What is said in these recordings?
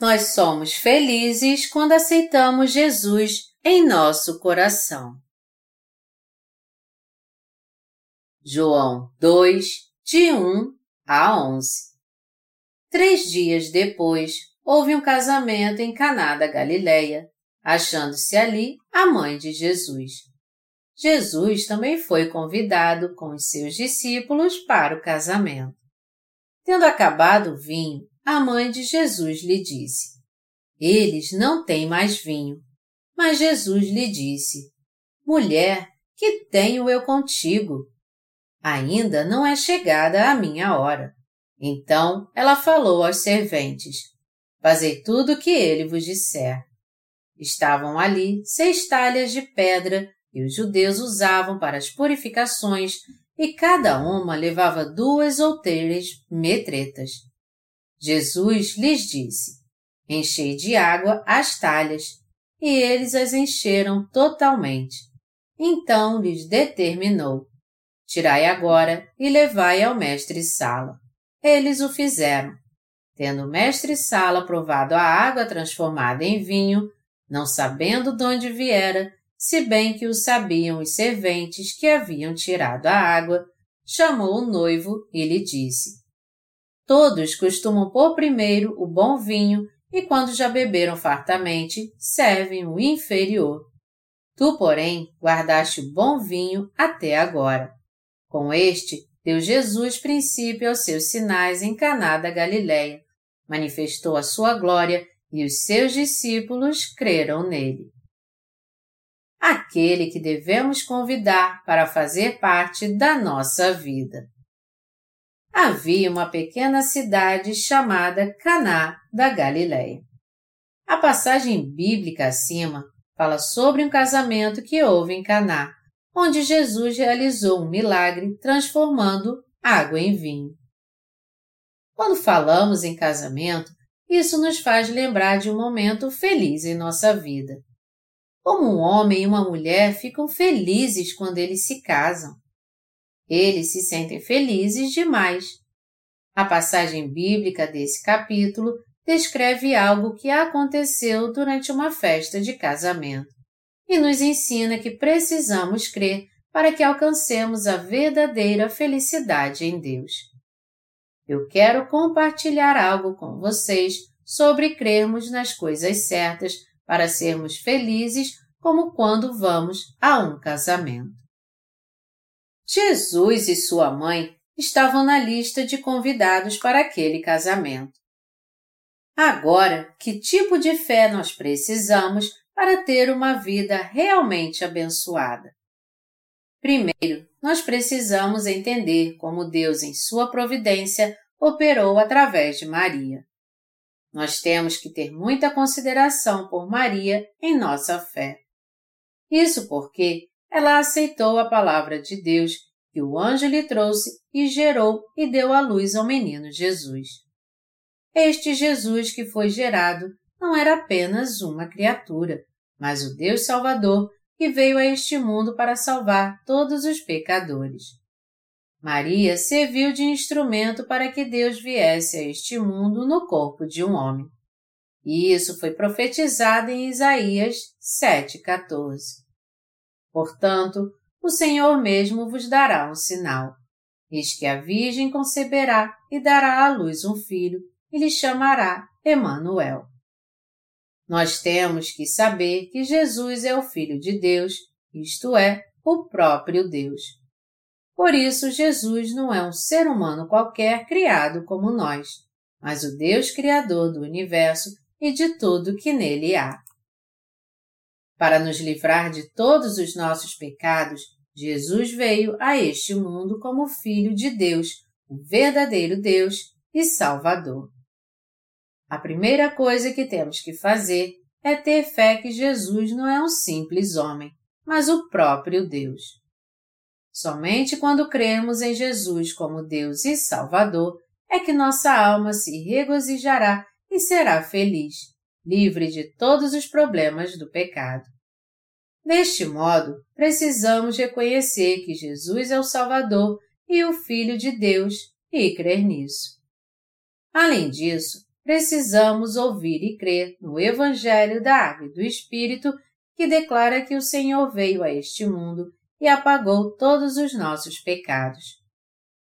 Nós somos felizes quando aceitamos Jesus em nosso coração. João 2, de 1 a 11 Três dias depois, houve um casamento em Caná da Galileia, achando-se ali a mãe de Jesus. Jesus também foi convidado com os seus discípulos para o casamento. Tendo acabado o vinho, a mãe de Jesus lhe disse: Eles não têm mais vinho. Mas Jesus lhe disse: Mulher, que tenho eu contigo? Ainda não é chegada a minha hora. Então ela falou aos serventes: Fazei tudo o que ele vos disser. Estavam ali seis talhas de pedra que os judeus usavam para as purificações e cada uma levava duas ou três metretas. Jesus lhes disse: Enchei de água as talhas, e eles as encheram totalmente. Então lhes determinou: Tirai agora e levai ao mestre-sala. Eles o fizeram. Tendo o mestre-sala provado a água transformada em vinho, não sabendo de onde viera, se bem que o sabiam os serventes que haviam tirado a água, chamou o noivo e lhe disse: Todos costumam pôr primeiro o bom vinho e, quando já beberam fartamente, servem o inferior. Tu, porém, guardaste o bom vinho até agora. Com este, deu Jesus princípio aos seus sinais em Caná da Galileia, manifestou a sua glória e os seus discípulos creram nele. Aquele que devemos convidar para fazer parte da nossa vida havia uma pequena cidade chamada Caná da Galileia. A passagem bíblica acima fala sobre um casamento que houve em Caná, onde Jesus realizou um milagre transformando água em vinho. Quando falamos em casamento, isso nos faz lembrar de um momento feliz em nossa vida. Como um homem e uma mulher ficam felizes quando eles se casam. Eles se sentem felizes demais. A passagem bíblica desse capítulo descreve algo que aconteceu durante uma festa de casamento e nos ensina que precisamos crer para que alcancemos a verdadeira felicidade em Deus. Eu quero compartilhar algo com vocês sobre crermos nas coisas certas para sermos felizes como quando vamos a um casamento. Jesus e sua mãe estavam na lista de convidados para aquele casamento. Agora, que tipo de fé nós precisamos para ter uma vida realmente abençoada? Primeiro, nós precisamos entender como Deus, em sua providência, operou através de Maria. Nós temos que ter muita consideração por Maria em nossa fé. Isso porque ela aceitou a palavra de Deus que o anjo lhe trouxe e gerou e deu à luz ao menino Jesus. Este Jesus que foi gerado não era apenas uma criatura, mas o Deus Salvador que veio a este mundo para salvar todos os pecadores. Maria serviu de instrumento para que Deus viesse a este mundo no corpo de um homem. E isso foi profetizado em Isaías 7,14. Portanto, o Senhor mesmo vos dará um sinal. Eis que a Virgem conceberá e dará à luz um filho, e lhe chamará Emanuel. Nós temos que saber que Jesus é o Filho de Deus, isto é, o próprio Deus. Por isso, Jesus não é um ser humano qualquer criado como nós, mas o Deus Criador do universo e de tudo que nele há. Para nos livrar de todos os nossos pecados, Jesus veio a este mundo como Filho de Deus, o verdadeiro Deus e Salvador. A primeira coisa que temos que fazer é ter fé que Jesus não é um simples homem, mas o próprio Deus. Somente quando cremos em Jesus como Deus e Salvador é que nossa alma se regozijará e será feliz, livre de todos os problemas do pecado. Deste modo, precisamos reconhecer que Jesus é o Salvador e o Filho de Deus e crer nisso. Além disso, precisamos ouvir e crer no Evangelho da Água e do Espírito que declara que o Senhor veio a este mundo e apagou todos os nossos pecados.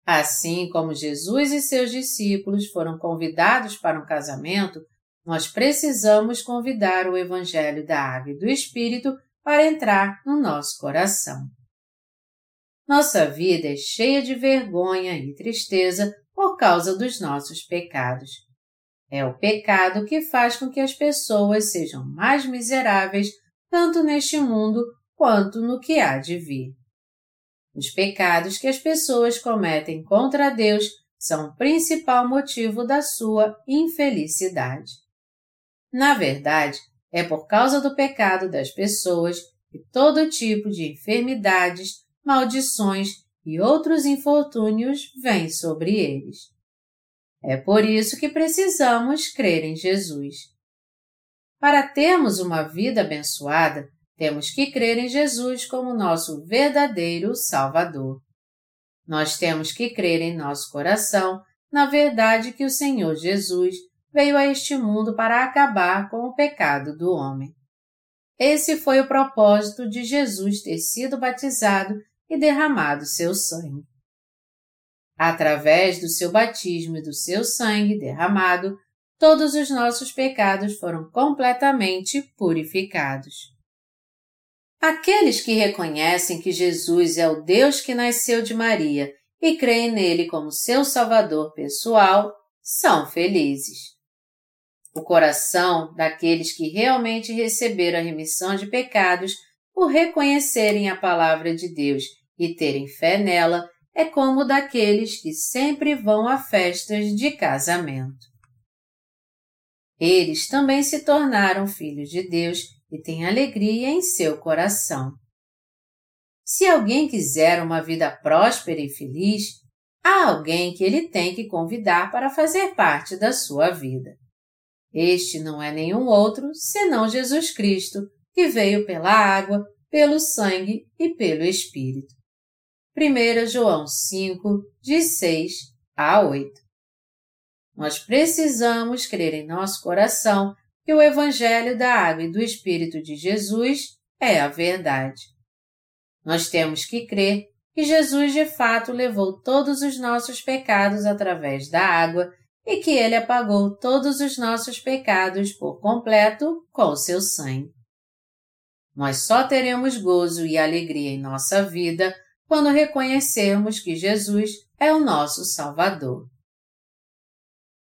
Assim como Jesus e seus discípulos foram convidados para um casamento, nós precisamos convidar o Evangelho da Água e do Espírito para entrar no nosso coração. Nossa vida é cheia de vergonha e tristeza por causa dos nossos pecados. É o pecado que faz com que as pessoas sejam mais miseráveis tanto neste mundo quanto no que há de vir. Os pecados que as pessoas cometem contra Deus são o principal motivo da sua infelicidade. Na verdade, é por causa do pecado das pessoas que todo tipo de enfermidades, maldições e outros infortúnios vêm sobre eles. É por isso que precisamos crer em Jesus. Para termos uma vida abençoada, temos que crer em Jesus como nosso verdadeiro Salvador. Nós temos que crer em nosso coração na verdade que o Senhor Jesus veio a este mundo para acabar com o pecado do homem. Esse foi o propósito de Jesus ter sido batizado e derramado seu sangue. Através do seu batismo e do seu sangue derramado, todos os nossos pecados foram completamente purificados. Aqueles que reconhecem que Jesus é o Deus que nasceu de Maria e creem nele como seu Salvador pessoal são felizes. O coração daqueles que realmente receberam a remissão de pecados por reconhecerem a palavra de Deus e terem fé nela é como o daqueles que sempre vão a festas de casamento. Eles também se tornaram filhos de Deus e têm alegria em seu coração. Se alguém quiser uma vida próspera e feliz, há alguém que ele tem que convidar para fazer parte da sua vida. Este não é nenhum outro senão Jesus Cristo, que veio pela água, pelo sangue e pelo Espírito. 1 João 5, de 6 a 8. Nós precisamos crer em nosso coração que o Evangelho da Água e do Espírito de Jesus é a verdade. Nós temos que crer que Jesus de fato levou todos os nossos pecados através da água e que ele apagou todos os nossos pecados por completo com o seu sangue. Nós só teremos gozo e alegria em nossa vida quando reconhecermos que Jesus é o nosso Salvador.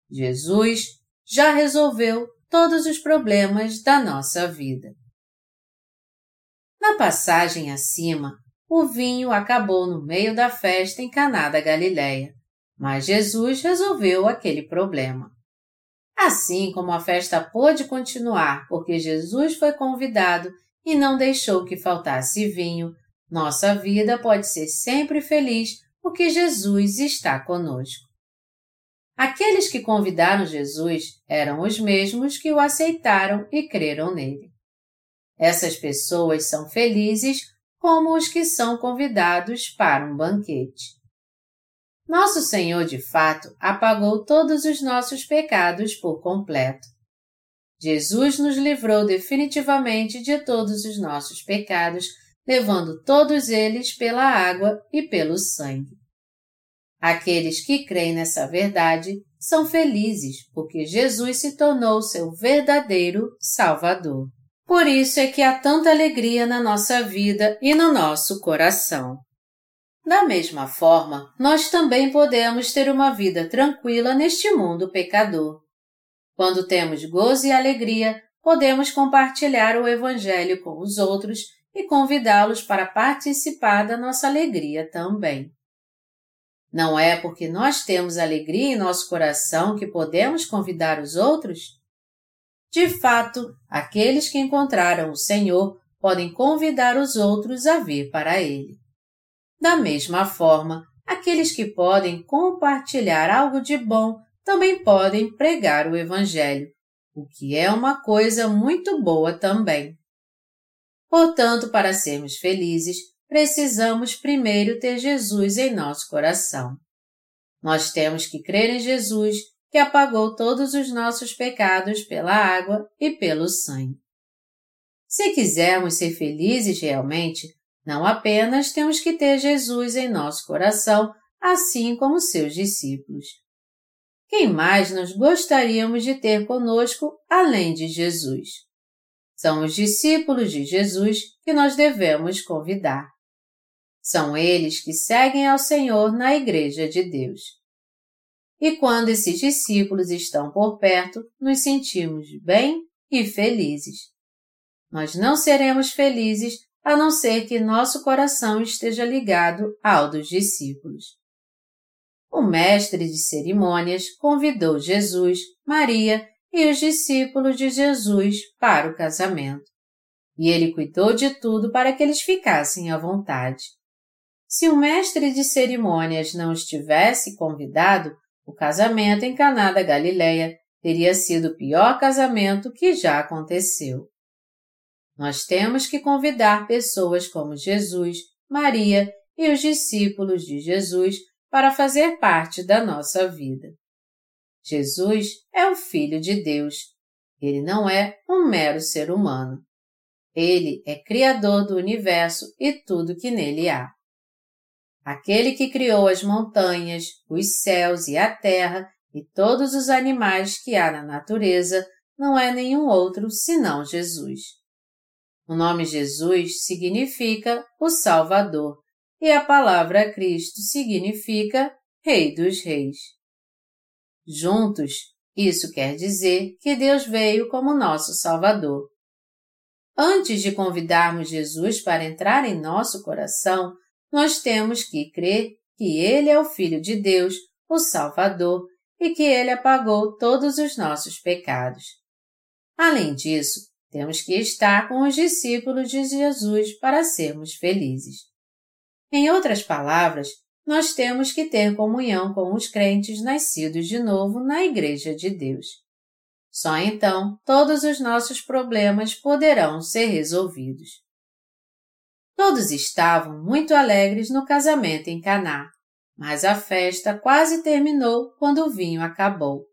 Jesus já resolveu todos os problemas da nossa vida. Na passagem acima, o vinho acabou no meio da festa em Caná da Galileia, mas Jesus resolveu aquele problema. Assim como a festa pôde continuar porque Jesus foi convidado e não deixou que faltasse vinho, nossa vida pode ser sempre feliz porque Jesus está conosco. Aqueles que convidaram Jesus eram os mesmos que o aceitaram e creram nele. Essas pessoas são felizes como os que são convidados para um banquete. Nosso Senhor, de fato, apagou todos os nossos pecados por completo. Jesus nos livrou definitivamente de todos os nossos pecados, levando todos eles pela água e pelo sangue. Aqueles que creem nessa verdade são felizes porque Jesus se tornou seu verdadeiro Salvador. Por isso é que há tanta alegria na nossa vida e no nosso coração. Da mesma forma, nós também podemos ter uma vida tranquila neste mundo pecador. Quando temos gozo e alegria, podemos compartilhar o Evangelho com os outros e convidá-los para participar da nossa alegria também. Não é porque nós temos alegria em nosso coração que podemos convidar os outros? De fato, aqueles que encontraram o Senhor podem convidar os outros a vir para Ele. Da mesma forma, aqueles que podem compartilhar algo de bom também podem pregar o Evangelho, o que é uma coisa muito boa também. Portanto, para sermos felizes, precisamos primeiro ter Jesus em nosso coração. Nós temos que crer em Jesus que apagou todos os nossos pecados pela água e pelo sangue. Se quisermos ser felizes realmente, não apenas temos que ter Jesus em nosso coração, assim como seus discípulos. Quem mais nós gostaríamos de ter conosco além de Jesus? São os discípulos de Jesus que nós devemos convidar. São eles que seguem ao Senhor na Igreja de Deus. E quando esses discípulos estão por perto, nos sentimos bem e felizes. Nós não seremos felizes a não ser que nosso coração esteja ligado ao dos discípulos. O mestre de cerimônias convidou Jesus, Maria e os discípulos de Jesus para o casamento. E ele cuidou de tudo para que eles ficassem à vontade. Se o mestre de cerimônias não estivesse convidado, o casamento em Caná da Galileia teria sido o pior casamento que já aconteceu. Nós temos que convidar pessoas como Jesus, Maria e os discípulos de Jesus para fazer parte da nossa vida. Jesus é o Filho de Deus. Ele não é um mero ser humano. Ele é Criador do universo e tudo que nele há. Aquele que criou as montanhas, os céus e a terra e todos os animais que há na natureza não é nenhum outro senão Jesus. O nome Jesus significa o Salvador e a palavra Cristo significa Rei dos Reis. Juntos, isso quer dizer que Deus veio como nosso Salvador. Antes de convidarmos Jesus para entrar em nosso coração, nós temos que crer que Ele é o Filho de Deus, o Salvador, e que Ele apagou todos os nossos pecados. Além disso, temos que estar com os discípulos de Jesus para sermos felizes. Em outras palavras, nós temos que ter comunhão com os crentes nascidos de novo na Igreja de Deus. Só então todos os nossos problemas poderão ser resolvidos. Todos estavam muito alegres no casamento em Caná, mas a festa quase terminou quando o vinho acabou.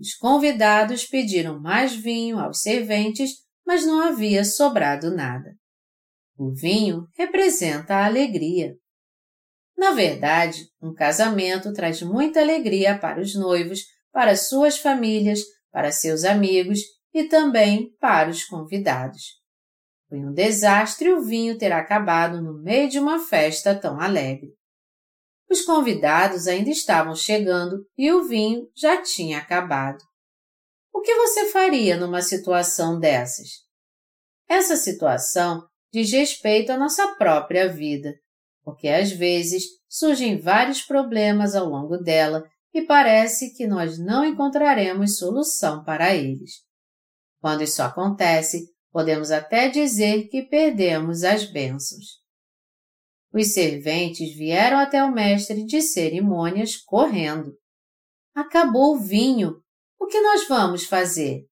Os convidados pediram mais vinho aos serventes, mas não havia sobrado nada. O vinho representa a alegria. Na verdade, um casamento traz muita alegria para os noivos, para suas famílias, para seus amigos e também para os convidados. Foi um desastre o vinho ter acabado no meio de uma festa tão alegre. Os convidados ainda estavam chegando e o vinho já tinha acabado. O que você faria numa situação dessas? Essa situação diz respeito à nossa própria vida, porque às vezes surgem vários problemas ao longo dela e parece que nós não encontraremos solução para eles. Quando isso acontece, podemos até dizer que perdemos as bênçãos. Os serventes vieram até o mestre de cerimônias correndo. Acabou o vinho. O que nós vamos fazer?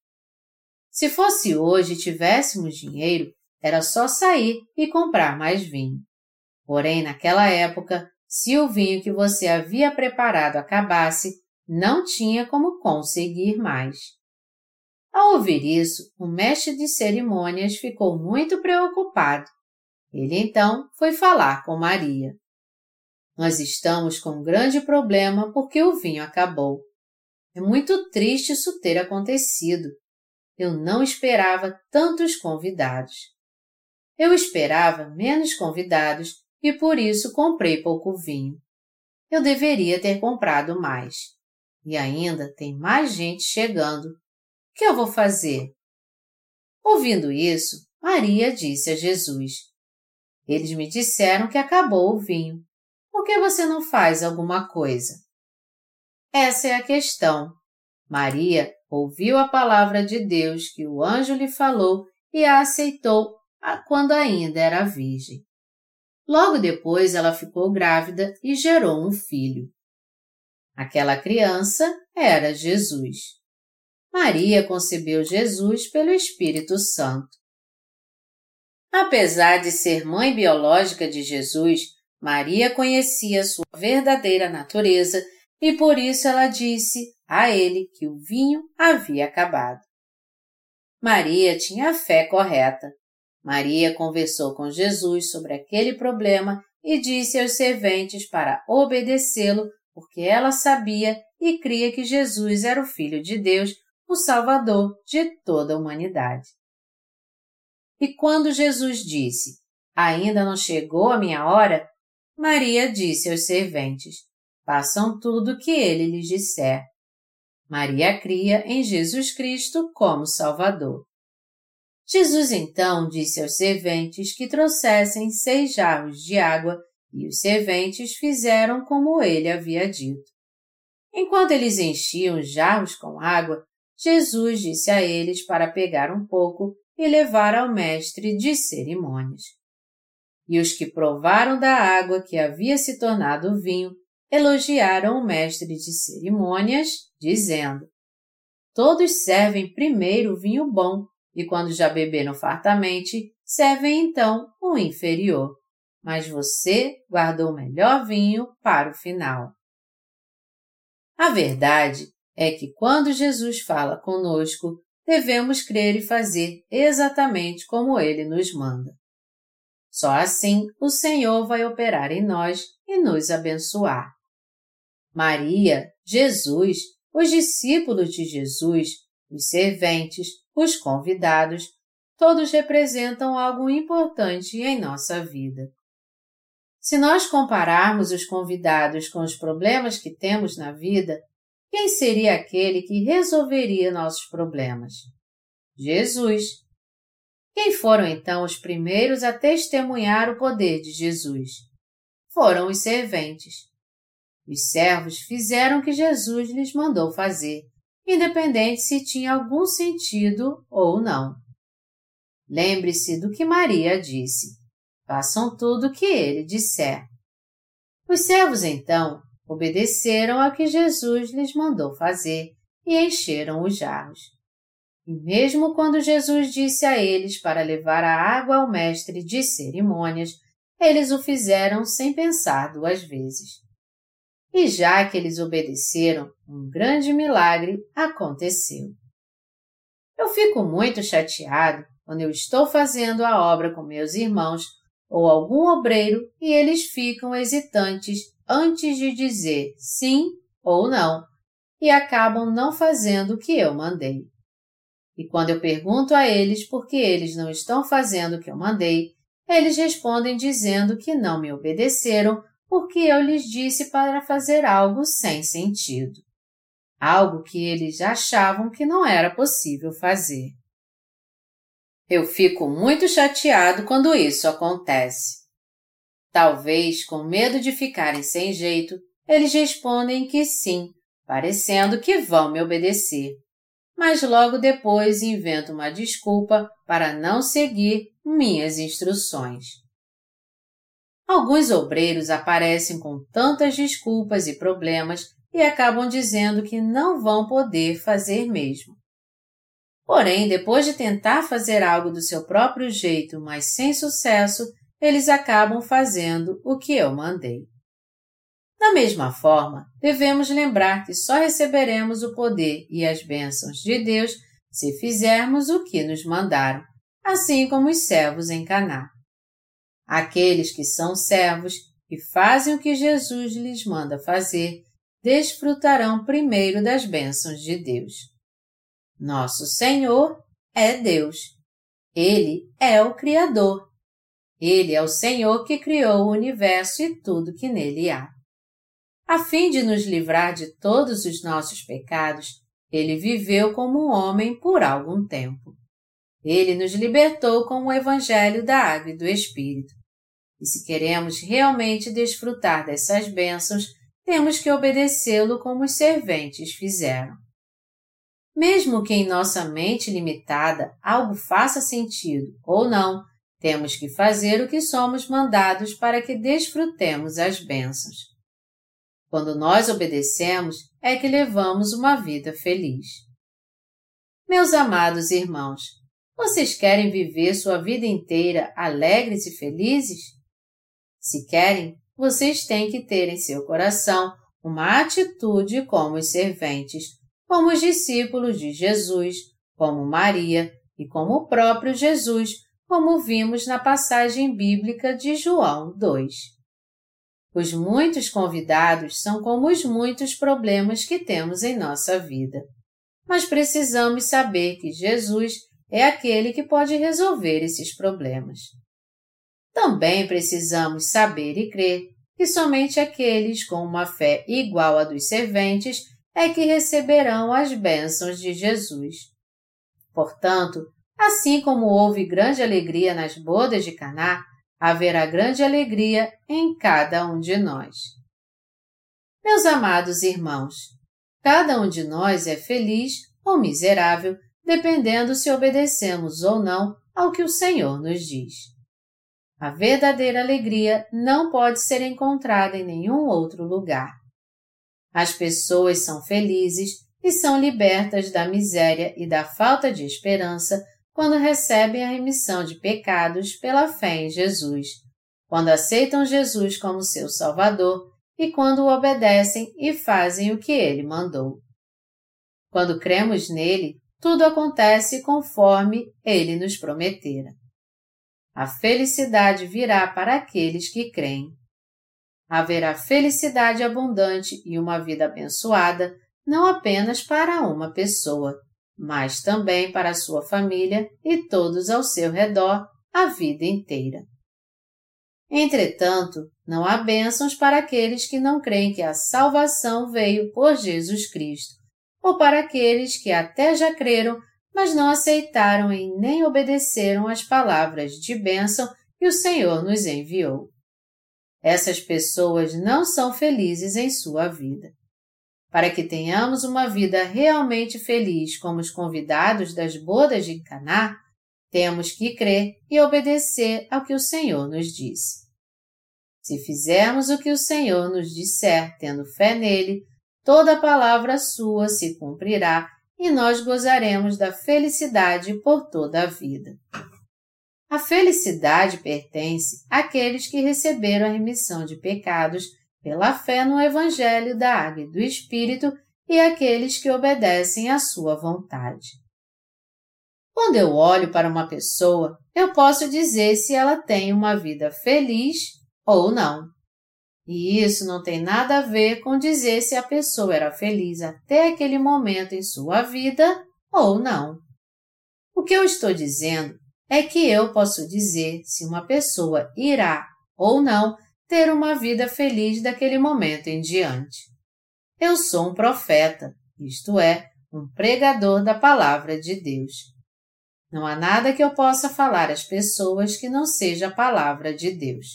Se fosse hoje e tivéssemos dinheiro, era só sair e comprar mais vinho. Porém, naquela época, se o vinho que você havia preparado acabasse, não tinha como conseguir mais. Ao ouvir isso, o mestre de cerimônias ficou muito preocupado. Ele então foi falar com Maria. Nós estamos com um grande problema porque o vinho acabou. É muito triste isso ter acontecido. Eu não esperava tantos convidados. Eu esperava menos convidados e por isso comprei pouco vinho. Eu deveria ter comprado mais. E ainda tem mais gente chegando. O que eu vou fazer? Ouvindo isso, Maria disse a Jesus: Eles me disseram que acabou o vinho. Por que você não faz alguma coisa? Essa é a questão. Maria ouviu a palavra de Deus que o anjo lhe falou e a aceitou quando ainda era virgem. Logo depois ela ficou grávida e gerou um filho. Aquela criança era Jesus. Maria concebeu Jesus pelo Espírito Santo. Apesar de ser mãe biológica de Jesus, Maria conhecia sua verdadeira natureza e por isso ela disse: a ele que o vinho havia acabado. Maria tinha a fé correta. Maria conversou com Jesus sobre aquele problema e disse aos serventes para obedecê-lo, porque ela sabia e cria que Jesus era o Filho de Deus, o Salvador de toda a humanidade. E quando Jesus disse: Ainda não chegou a minha hora, Maria disse aos serventes: Façam tudo o que ele lhes disser. Maria cria em Jesus Cristo como Salvador. Jesus então disse aos serventes que trouxessem seis jarros de água e os serventes fizeram como ele havia dito. Enquanto eles enchiam os jarros com água, Jesus disse a eles para pegar um pouco e levar ao mestre de cerimônias. E os que provaram da água que havia se tornado vinho elogiaram o mestre de cerimônias, dizendo: Todos servem primeiro vinho bom, e quando já beberam fartamente, servem então o inferior. Mas você guardou o melhor vinho para o final. A verdade é que quando Jesus fala conosco, devemos crer e fazer exatamente como ele nos manda. Só assim o Senhor vai operar em nós e nos abençoar. Maria, Jesus, os discípulos de Jesus, os serventes, os convidados, todos representam algo importante em nossa vida. Se nós compararmos os convidados com os problemas que temos na vida, quem seria aquele que resolveria nossos problemas? Jesus. Quem foram então os primeiros a testemunhar o poder de Jesus? Foram os serventes. Os servos fizeram o que Jesus lhes mandou fazer, independente se tinha algum sentido ou não. Lembre-se do que Maria disse. Façam tudo o que ele disser. Os servos, então, obedeceram ao que Jesus lhes mandou fazer e encheram os jarros. E mesmo quando Jesus disse a eles para levar a água ao mestre de cerimônias, eles o fizeram sem pensar duas vezes. E já que eles obedeceram, um grande milagre aconteceu. Eu fico muito chateado quando eu estou fazendo a obra com meus irmãos ou algum obreiro e eles ficam hesitantes antes de dizer sim ou não e acabam não fazendo o que eu mandei. E quando eu pergunto a eles por que eles não estão fazendo o que eu mandei, eles respondem dizendo que não me obedeceram porque eu lhes disse para fazer algo sem sentido. Algo que eles achavam que não era possível fazer. Eu fico muito chateado quando isso acontece. Talvez, com medo de ficarem sem jeito, eles respondem que sim, parecendo que vão me obedecer. Mas logo depois invento uma desculpa para não seguir minhas instruções. Alguns obreiros aparecem com tantas desculpas e problemas e acabam dizendo que não vão poder fazer mesmo. Porém, depois de tentar fazer algo do seu próprio jeito, mas sem sucesso, eles acabam fazendo o que eu mandei. Da mesma forma, devemos lembrar que só receberemos o poder e as bênçãos de Deus se fizermos o que nos mandaram, assim como os servos em Caná. Aqueles que são servos e fazem o que Jesus lhes manda fazer, desfrutarão primeiro das bênçãos de Deus. Nosso Senhor é Deus. Ele é o Criador. Ele é o Senhor que criou o universo e tudo que nele há. A fim de nos livrar de todos os nossos pecados, ele viveu como um homem por algum tempo. Ele nos libertou com o Evangelho da Água e do Espírito. E se queremos realmente desfrutar dessas bênçãos, temos que obedecê-lo como os serventes fizeram. Mesmo que em nossa mente limitada algo faça sentido ou não, temos que fazer o que somos mandados para que desfrutemos as bênçãos. Quando nós obedecemos, é que levamos uma vida feliz. Meus amados irmãos, vocês querem viver sua vida inteira alegres e felizes? Se querem, vocês têm que ter em seu coração uma atitude como os serventes, como os discípulos de Jesus, como Maria e como o próprio Jesus, como vimos na passagem bíblica de João 2. Os muitos convidados são como os muitos problemas que temos em nossa vida. Mas precisamos saber que Jesus é aquele que pode resolver esses problemas. Também precisamos saber e crer que somente aqueles com uma fé igual à dos serventes é que receberão as bênçãos de Jesus. Portanto, assim como houve grande alegria nas bodas de Caná, haverá grande alegria em cada um de nós. Meus amados irmãos, cada um de nós é feliz ou miserável, dependendo se obedecemos ou não ao que o Senhor nos diz. A verdadeira alegria não pode ser encontrada em nenhum outro lugar. As pessoas são felizes e são libertas da miséria e da falta de esperança quando recebem a remissão de pecados pela fé em Jesus, quando aceitam Jesus como seu Salvador e quando o obedecem e fazem o que ele mandou. Quando cremos nele, tudo acontece conforme ele nos prometera. A felicidade virá para aqueles que creem. Haverá felicidade abundante e uma vida abençoada não apenas para uma pessoa, mas também para sua família e todos ao seu redor a vida inteira. Entretanto, não há bênçãos para aqueles que não creem que a salvação veio por Jesus Cristo, ou para aqueles que até já creram, mas não aceitaram e nem obedeceram às palavras de bênção que o Senhor nos enviou. Essas pessoas não são felizes em sua vida. Para que tenhamos uma vida realmente feliz como os convidados das bodas de Caná, temos que crer e obedecer ao que o Senhor nos disse. Se fizermos o que o Senhor nos disser, tendo fé nele, toda palavra sua se cumprirá e nós gozaremos da felicidade por toda a vida. A felicidade pertence àqueles que receberam a remissão de pecados pela fé no Evangelho da Água e do Espírito e aqueles que obedecem à sua vontade. Quando eu olho para uma pessoa, eu posso dizer se ela tem uma vida feliz ou não. E isso não tem nada a ver com dizer se a pessoa era feliz até aquele momento em sua vida ou não. O que eu estou dizendo é que eu posso dizer se uma pessoa irá ou não ter uma vida feliz daquele momento em diante. Eu sou um profeta, isto é, um pregador da palavra de Deus. Não há nada que eu possa falar às pessoas que não seja a palavra de Deus.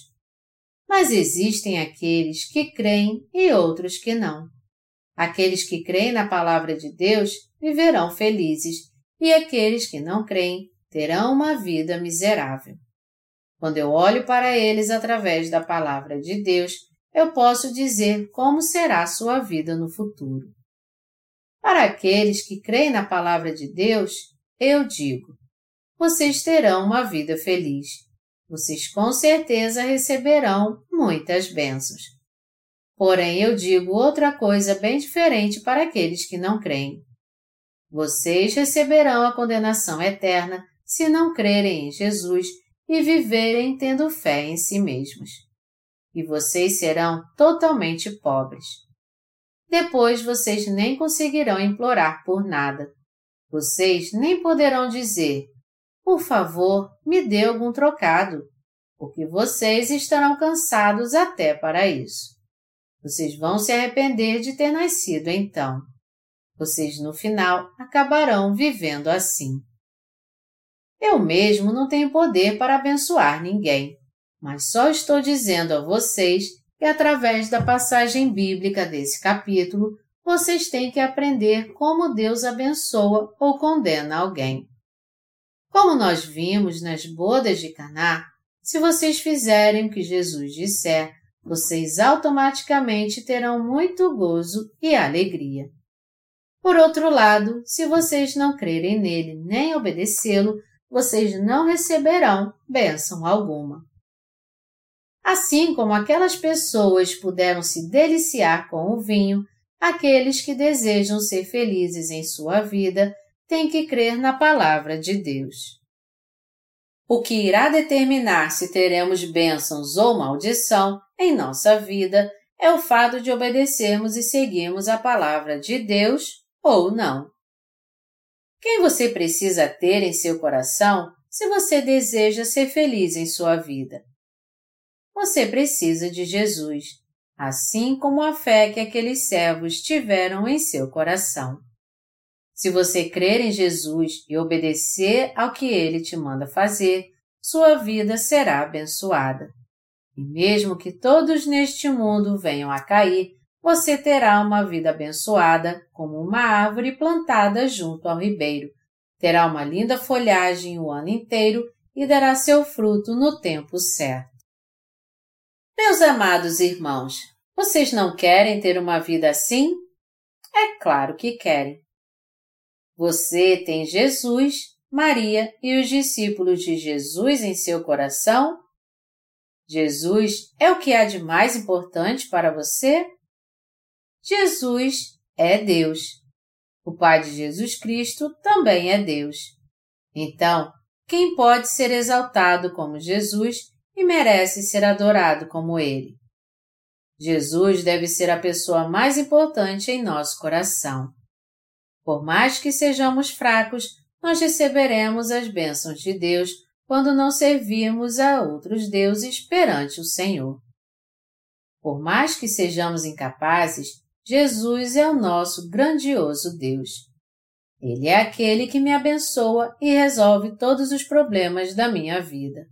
Mas existem aqueles que creem e outros que não. Aqueles que creem na palavra de Deus viverão felizes, e aqueles que não creem terão uma vida miserável. Quando eu olho para eles através da palavra de Deus, eu posso dizer como será sua vida no futuro. Para aqueles que creem na palavra de Deus, eu digo: vocês terão uma vida feliz. Vocês com certeza receberão muitas bênçãos. Porém, eu digo outra coisa bem diferente para aqueles que não creem. Vocês receberão a condenação eterna se não crerem em Jesus e viverem tendo fé em si mesmos. E vocês serão totalmente pobres. Depois vocês nem conseguirão implorar por nada. Vocês nem poderão dizer: Por favor, me dê algum trocado, porque vocês estarão cansados até para isso. Vocês vão se arrepender de ter nascido então. Vocês, no final, acabarão vivendo assim. Eu mesmo não tenho poder para abençoar ninguém, mas só estou dizendo a vocês que, através da passagem bíblica desse capítulo, vocês têm que aprender como Deus abençoa ou condena alguém. Como nós vimos nas bodas de Caná, se vocês fizerem o que Jesus disser, vocês automaticamente terão muito gozo e alegria. Por outro lado, se vocês não crerem nele nem obedecê-lo, vocês não receberão bênção alguma. Assim como aquelas pessoas puderam se deliciar com o vinho, aqueles que desejam ser felizes em sua vida têm que crer na palavra de Deus. O que irá determinar se teremos bênçãos ou maldição em nossa vida é o fato de obedecermos e seguirmos a palavra de Deus ou não. Quem você precisa ter em seu coração se você deseja ser feliz em sua vida? Você precisa de Jesus, assim como a fé que aqueles servos tiveram em seu coração. Se você crer em Jesus e obedecer ao que ele te manda fazer, sua vida será abençoada. E mesmo que todos neste mundo venham a cair, você terá uma vida abençoada como uma árvore plantada junto ao ribeiro. Terá uma linda folhagem o ano inteiro e dará seu fruto no tempo certo. Meus amados irmãos, vocês não querem ter uma vida assim? É claro que querem. Você tem Jesus, Maria e os discípulos de Jesus em seu coração? Jesus é o que há de mais importante para você? Jesus é Deus. O Pai de Jesus Cristo também é Deus. Então, quem pode ser exaltado como Jesus e merece ser adorado como Ele? Jesus deve ser a pessoa mais importante em nosso coração. Por mais que sejamos fracos, nós receberemos as bênçãos de Deus quando não servirmos a outros deuses perante o Senhor. Por mais que sejamos incapazes, Jesus é o nosso grandioso Deus. Ele é aquele que me abençoa e resolve todos os problemas da minha vida.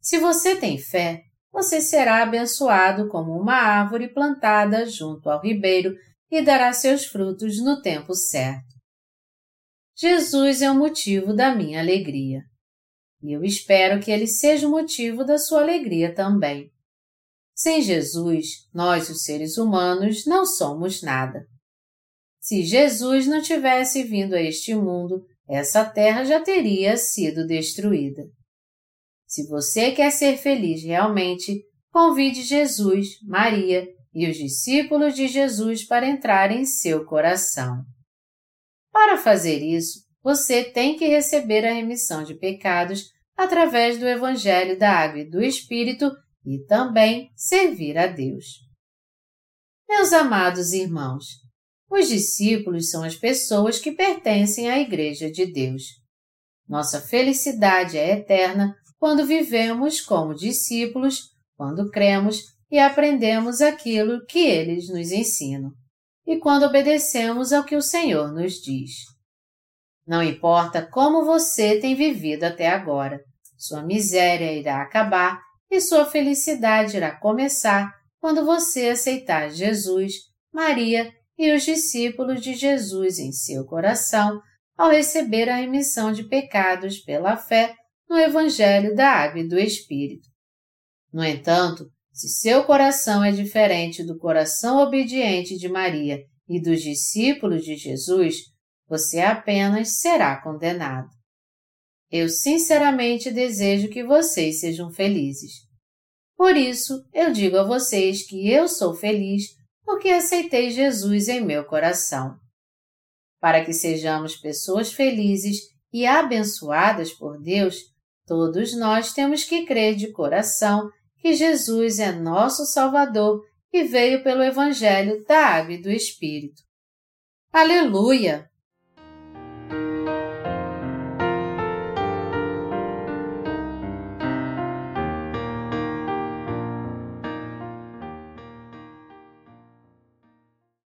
Se você tem fé, você será abençoado como uma árvore plantada junto ao ribeiro e dará seus frutos no tempo certo. Jesus é o motivo da minha alegria. E eu espero que ele seja o motivo da sua alegria também. Sem Jesus, nós, os seres humanos, não somos nada. Se Jesus não tivesse vindo a este mundo, essa terra já teria sido destruída. Se você quer ser feliz realmente, convide Jesus, Maria e os discípulos de Jesus para entrar em seu coração. Para fazer isso, você tem que receber a remissão de pecados através do Evangelho da Água e do Espírito e também servir a Deus. Meus amados irmãos, os discípulos são as pessoas que pertencem à Igreja de Deus. Nossa felicidade é eterna quando vivemos como discípulos, quando cremos e aprendemos aquilo que eles nos ensinam, e quando obedecemos ao que o Senhor nos diz. Não importa como você tem vivido até agora, sua miséria irá acabar e sua felicidade irá começar quando você aceitar Jesus, Maria e os discípulos de Jesus em seu coração ao receber a remissão de pecados pela fé no Evangelho da Água e do Espírito. No entanto, se seu coração é diferente do coração obediente de Maria e dos discípulos de Jesus, você apenas será condenado. Eu sinceramente desejo que vocês sejam felizes. Por isso, eu digo a vocês que eu sou feliz porque aceitei Jesus em meu coração. Para que sejamos pessoas felizes e abençoadas por Deus, todos nós temos que crer de coração que Jesus é nosso Salvador e veio pelo Evangelho da Água e do Espírito. Aleluia!